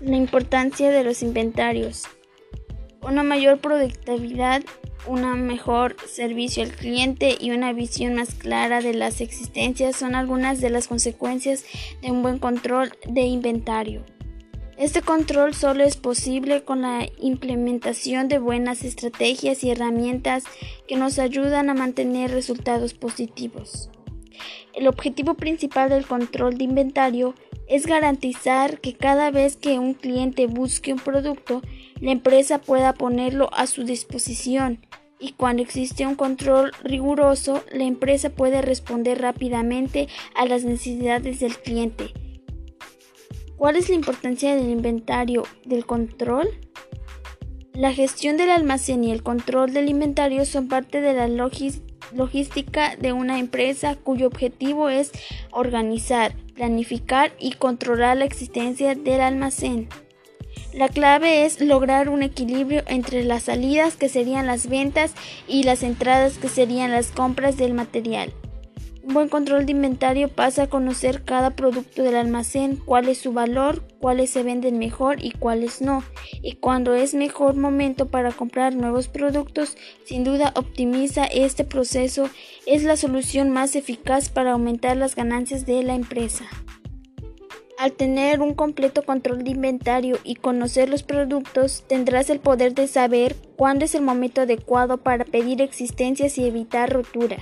La importancia de los inventarios. Una mayor productividad, un mejor servicio al cliente y una visión más clara de las existencias son algunas de las consecuencias de un buen control de inventario. Este control solo es posible con la implementación de buenas estrategias y herramientas que nos ayudan a mantener resultados positivos. El objetivo principal del control de inventario es garantizar que cada vez que un cliente busque un producto, la empresa pueda ponerlo a su disposición y cuando existe un control riguroso, la empresa puede responder rápidamente a las necesidades del cliente. ¿Cuál es la importancia del inventario del control? La gestión del almacén y el control del inventario son parte de la logística de una empresa cuyo objetivo es organizar, planificar y controlar la existencia del almacén. La clave es lograr un equilibrio entre las salidas que serían las ventas y las entradas que serían las compras del material. Un buen control de inventario pasa a conocer cada producto del almacén, cuál es su valor, cuáles se venden mejor y cuáles no. Y cuando es mejor momento para comprar nuevos productos, sin duda optimiza este proceso. Es la solución más eficaz para aumentar las ganancias de la empresa. Al tener un completo control de inventario y conocer los productos, tendrás el poder de saber cuándo es el momento adecuado para pedir existencias y evitar roturas.